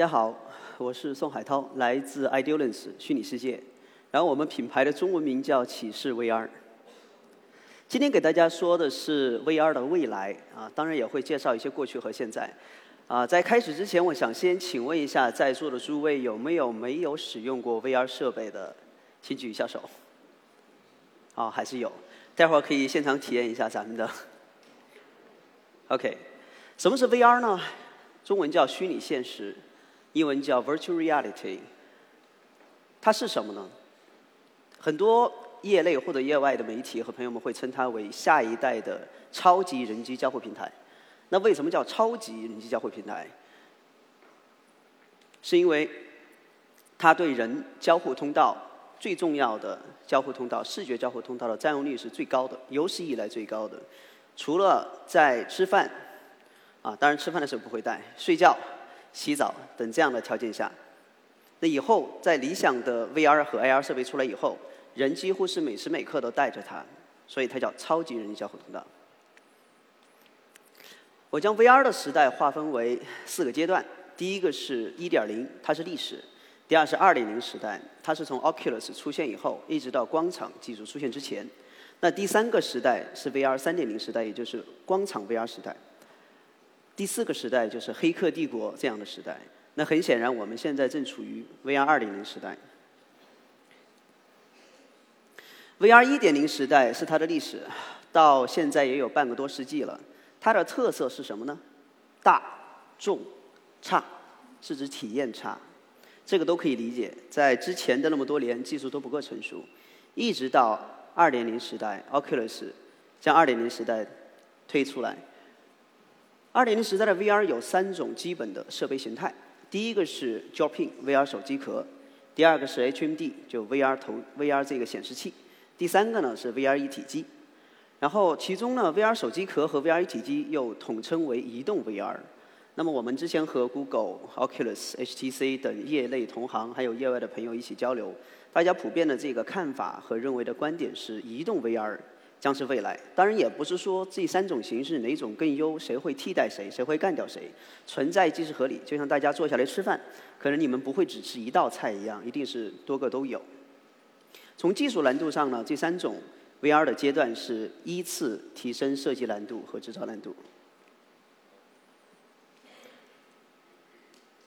大家好，我是宋海涛，来自 Idealens 虚拟世界。然后我们品牌的中文名叫启示 VR。今天给大家说的是 VR 的未来啊，当然也会介绍一些过去和现在。啊，在开始之前，我想先请问一下在座的诸位有没有没有使用过 VR 设备的，请举一下手。啊，还是有，待会儿可以现场体验一下咱们的。OK，什么是 VR 呢？中文叫虚拟现实。英文叫 Virtual Reality，它是什么呢？很多业内或者业外的媒体和朋友们会称它为下一代的超级人机交互平台。那为什么叫超级人机交互平台？是因为它对人交互通道最重要的交互通道——视觉交互通道的占用率是最高的，有史以来最高的。除了在吃饭，啊，当然吃饭的时候不会带，睡觉。洗澡等这样的条件下，那以后在理想的 VR 和 AR 设备出来以后，人几乎是每时每刻都带着它，所以它叫超级人机交互通道。我将 VR 的时代划分为四个阶段：第一个是1.0，它是历史；第二是2.0时代，它是从 Oculus 出现以后，一直到光场技术出现之前；那第三个时代是 VR 3.0时代，也就是光场 VR 时代。第四个时代就是黑客帝国这样的时代。那很显然，我们现在正处于 VR 2.0时代。VR 1.0时代是它的历史，到现在也有半个多世纪了。它的特色是什么呢？大、重、差，是指体验差。这个都可以理解。在之前的那么多年，技术都不够成熟，一直到2.0时代，Oculus 将2.0时代推出来。二点零时代的 VR 有三种基本的设备形态，第一个是 Drop-in VR 手机壳，第二个是 HMD 就 VR 头 VR 这个显示器，第三个呢是 VR 一体机。然后其中呢 VR 手机壳和 VR 一体机又统称为移动 VR。那么我们之前和 Google、Oculus、HTC 等业内同行还有业外的朋友一起交流，大家普遍的这个看法和认为的观点是移动 VR。将是未来，当然也不是说这三种形式哪种更优，谁会替代谁，谁会干掉谁，存在即是合理。就像大家坐下来吃饭，可能你们不会只吃一道菜一样，一定是多个都有。从技术难度上呢，这三种 VR 的阶段是依次提升设计难度和制造难度。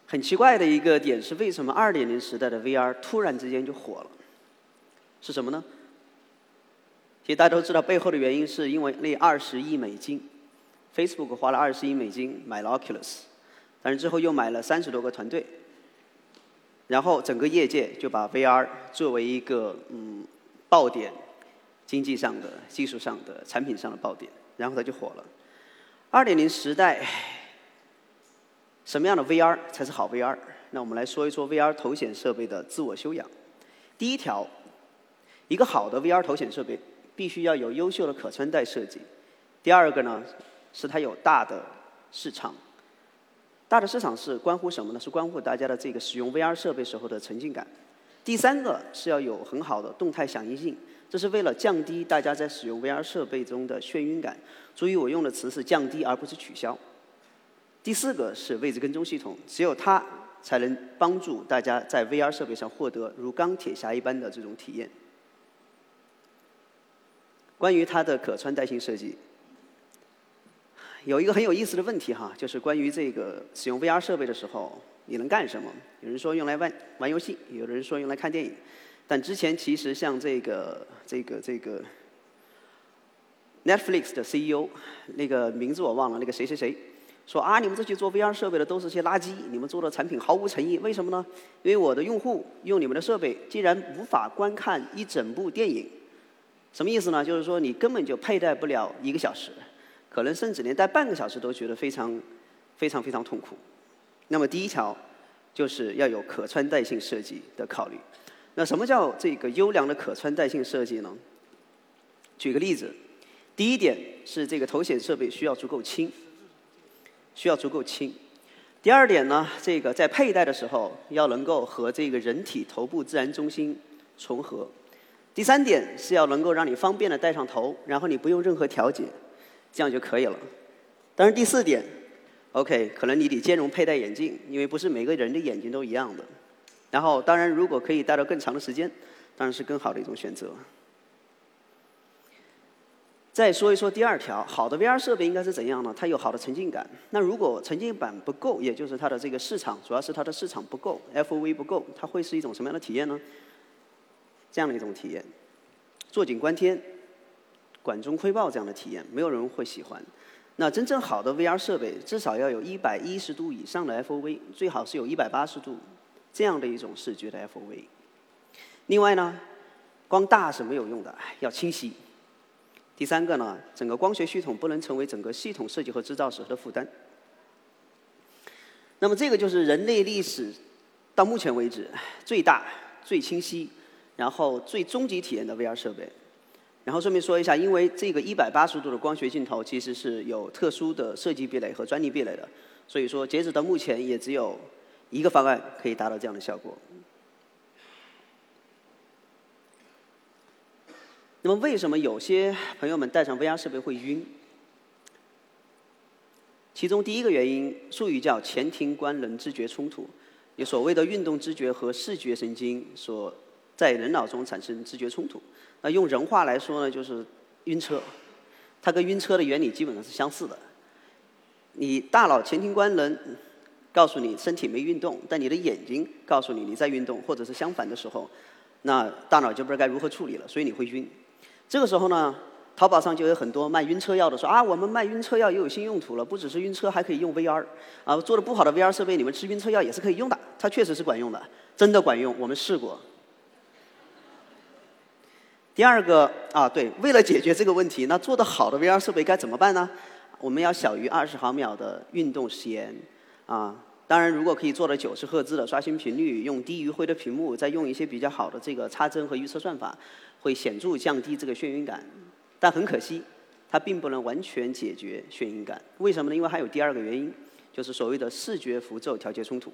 很奇怪的一个点是，为什么2.0时代的 VR 突然之间就火了？是什么呢？其实大家都知道，背后的原因是因为那二十亿美金，Facebook 花了二十亿美金买了 Oculus，但是之后又买了三十多个团队，然后整个业界就把 VR 作为一个嗯爆点，经济上的、技术上的、产品上的爆点，然后它就火了。二点零时代，什么样的 VR 才是好 VR？那我们来说一说 VR 头显设备的自我修养。第一条，一个好的 VR 头显设备。必须要有优秀的可穿戴设计。第二个呢，是它有大的市场。大的市场是关乎什么呢？是关乎大家的这个使用 VR 设备时候的沉浸感。第三个是要有很好的动态响应性，这是为了降低大家在使用 VR 设备中的眩晕感。注意我用的词是降低而不是取消。第四个是位置跟踪系统，只有它才能帮助大家在 VR 设备上获得如钢铁侠一般的这种体验。关于它的可穿戴性设计，有一个很有意思的问题哈，就是关于这个使用 VR 设备的时候，你能干什么？有人说用来玩玩游戏，有人说用来看电影。但之前其实像这个这个这个 Netflix 的 CEO，那个名字我忘了，那个谁谁谁说啊，你们这些做 VR 设备的都是些垃圾，你们做的产品毫无诚意。为什么呢？因为我的用户用你们的设备，竟然无法观看一整部电影。什么意思呢？就是说你根本就佩戴不了一个小时，可能甚至连戴半个小时都觉得非常、非常、非常痛苦。那么第一条就是要有可穿戴性设计的考虑。那什么叫这个优良的可穿戴性设计呢？举个例子，第一点是这个头显设备需要足够轻，需要足够轻。第二点呢，这个在佩戴的时候要能够和这个人体头部自然中心重合。第三点是要能够让你方便的戴上头，然后你不用任何调节，这样就可以了。当然，第四点 OK，可能你得兼容佩戴眼镜，因为不是每个人的眼睛都一样的。然后，当然如果可以戴到更长的时间，当然是更好的一种选择。再说一说第二条，好的 VR 设备应该是怎样呢？它有好的沉浸感。那如果沉浸感不够，也就是它的这个市场，主要是它的市场不够，FOV 不够，它会是一种什么样的体验呢？这样的一种体验，坐井观天、管中窥豹这样的体验，没有人会喜欢。那真正好的 VR 设备，至少要有一百一十度以上的 FOV，最好是有一百八十度这样的一种视觉的 FOV。另外呢，光大是没有用的，要清晰。第三个呢，整个光学系统不能成为整个系统设计和制造时候的负担。那么这个就是人类历史到目前为止最大、最清晰，然后最终极体验的 VR 设备。然后顺便说一下，因为这个一百八十度的光学镜头其实是有特殊的设计壁垒和专利壁垒的，所以说截止到目前也只有一个方案可以达到这样的效果。那么为什么有些朋友们戴上 VR 设备会晕？其中第一个原因，术语叫前庭官能知觉冲突，有所谓的运动知觉和视觉神经所在人脑中产生知觉冲突。那用人话来说呢，就是晕车。它跟晕车的原理基本上是相似的。你大脑前庭官能告诉你身体没运动，但你的眼睛告诉你你在运动，或者是相反的时候，那大脑就不知道该如何处理了，所以你会晕。这个时候呢，淘宝上就有很多卖晕车药的说啊，我们卖晕车药又有新用途了，不只是晕车，还可以用 VR。啊，做的不好的 VR 设备，你们吃晕车药也是可以用的，它确实是管用的，真的管用，我们试过。第二个啊，对，为了解决这个问题，那做的好的 VR 设备该怎么办呢？我们要小于二十毫秒的运动时延，啊，当然如果可以做到九十赫兹的刷新频率，用低余灰的屏幕，再用一些比较好的这个插帧和预测算法。会显著降低这个眩晕感，但很可惜，它并不能完全解决眩晕感。为什么呢？因为还有第二个原因，就是所谓的视觉符咒调节冲突。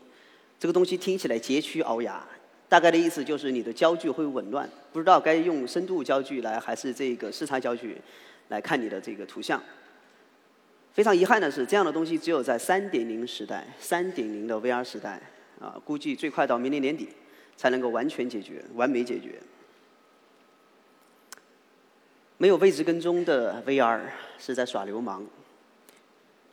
这个东西听起来佶屈聱牙，大概的意思就是你的焦距会紊乱，不知道该用深度焦距来还是这个视差焦距来看你的这个图像。非常遗憾的是，这样的东西只有在3.0时代、3.0的 VR 时代啊，估计最快到明年年底才能够完全解决、完美解决。没有位置跟踪的 VR 是在耍流氓，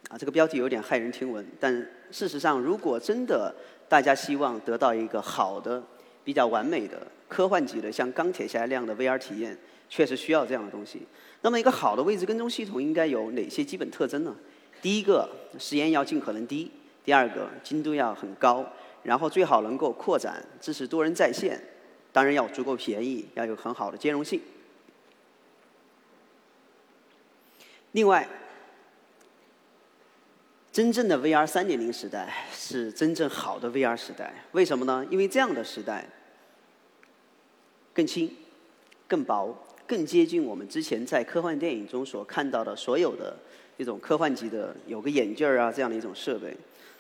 啊，这个标题有点骇人听闻。但事实上，如果真的大家希望得到一个好的、比较完美的科幻级的像钢铁侠那样的 VR 体验，确实需要这样的东西。那么，一个好的位置跟踪系统应该有哪些基本特征呢？第一个，时延要尽可能低；第二个，精度要很高；然后最好能够扩展，支持多人在线；当然要足够便宜，要有很好的兼容性。另外，真正的 VR 三点零时代是真正好的 VR 时代。为什么呢？因为这样的时代更轻、更薄、更接近我们之前在科幻电影中所看到的所有的这种科幻级的有个眼镜儿啊这样的一种设备。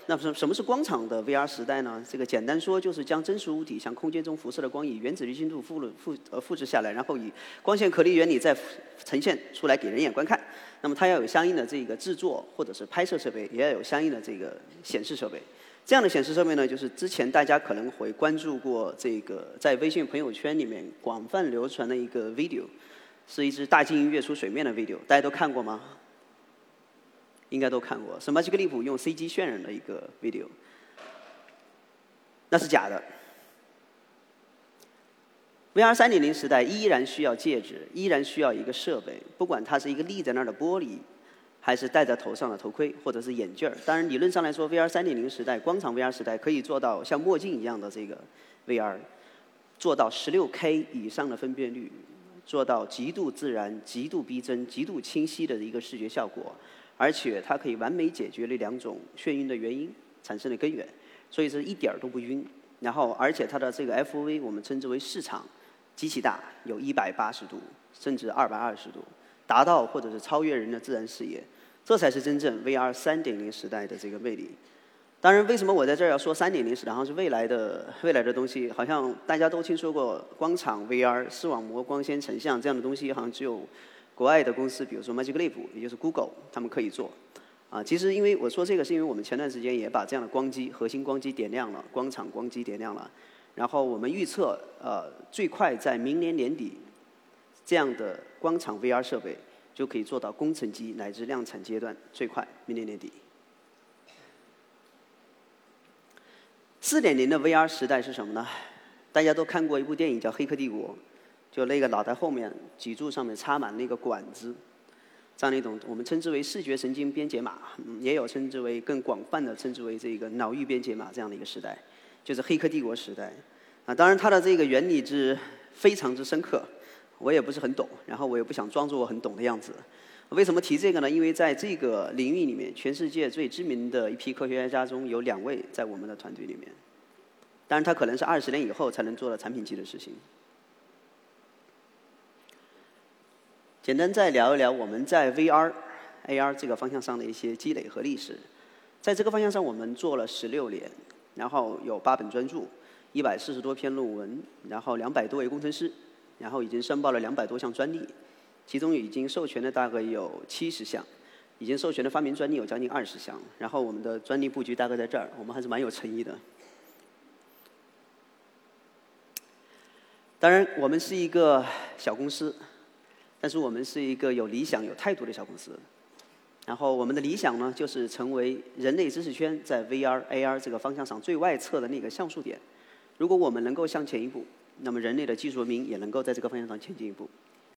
那什什么是光场的 VR 时代呢？这个简单说就是将真实物体向空间中辐射的光以原子粒精度复复呃复制下来，然后以光线颗粒原理再呈现出来给人眼观看。那么它要有相应的这个制作或者是拍摄设备，也要有相应的这个显示设备。这样的显示设备呢，就是之前大家可能会关注过这个在微信朋友圈里面广泛流传的一个 video，是一只大鲸鱼跃出水面的 video，大家都看过吗？应该都看过，是 Magic Leap 用 CG 渲染的一个 video，那是假的。VR 三点零时代依然需要戒指，依然需要一个设备，不管它是一个立在那儿的玻璃，还是戴在头上的头盔，或者是眼镜儿。当然，理论上来说，VR 三点零时代、光场 VR 时代可以做到像墨镜一样的这个 VR，做到十六 K 以上的分辨率，做到极度自然、极度逼真、极度清晰的一个视觉效果。而且它可以完美解决了两种眩晕的原因产生的根源，所以是一点儿都不晕。然后，而且它的这个 FOV 我们称之为市场极其大，有一百八十度甚至二百二十度，达到或者是超越人的自然视野，这才是真正 VR 三点零时代的这个魅力。当然，为什么我在这儿要说三点零时代，好像是未来的 未来的东西？好像大家都听说过光场 VR、视网膜光纤成像这样的东西，好像只有。国外的公司，比如说 Magic Leap，也就是 Google，他们可以做。啊，其实因为我说这个，是因为我们前段时间也把这样的光机、核心光机点亮了，光场光机点亮了。然后我们预测，呃，最快在明年年底，这样的光场 VR 设备就可以做到工程机乃至量产阶段，最快明年年底。四点零的 VR 时代是什么呢？大家都看过一部电影叫《黑客帝国》，就那个脑袋后面脊柱上面插满那个管子。这样的一种，我们称之为视觉神经编解码，也有称之为更广泛的称之为这个脑域编解码这样的一个时代，就是黑客帝国时代。啊，当然它的这个原理之非常之深刻，我也不是很懂，然后我也不想装作我很懂的样子。为什么提这个呢？因为在这个领域里面，全世界最知名的一批科学家中有两位在我们的团队里面。当然，他可能是二十年以后才能做到产品级的事情。简单再聊一聊我们在 VR、AR 这个方向上的一些积累和历史。在这个方向上，我们做了十六年，然后有八本专著，一百四十多篇论文，然后两百多位工程师，然后已经申报了两百多项专利，其中已经授权的大概有七十项，已经授权的发明专利有将近二十项。然后我们的专利布局大概在这儿，我们还是蛮有诚意的。当然，我们是一个小公司。但是我们是一个有理想、有态度的小公司。然后我们的理想呢，就是成为人类知识圈在 VR、AR 这个方向上最外侧的那个像素点。如果我们能够向前一步，那么人类的技术文明也能够在这个方向上前进一步。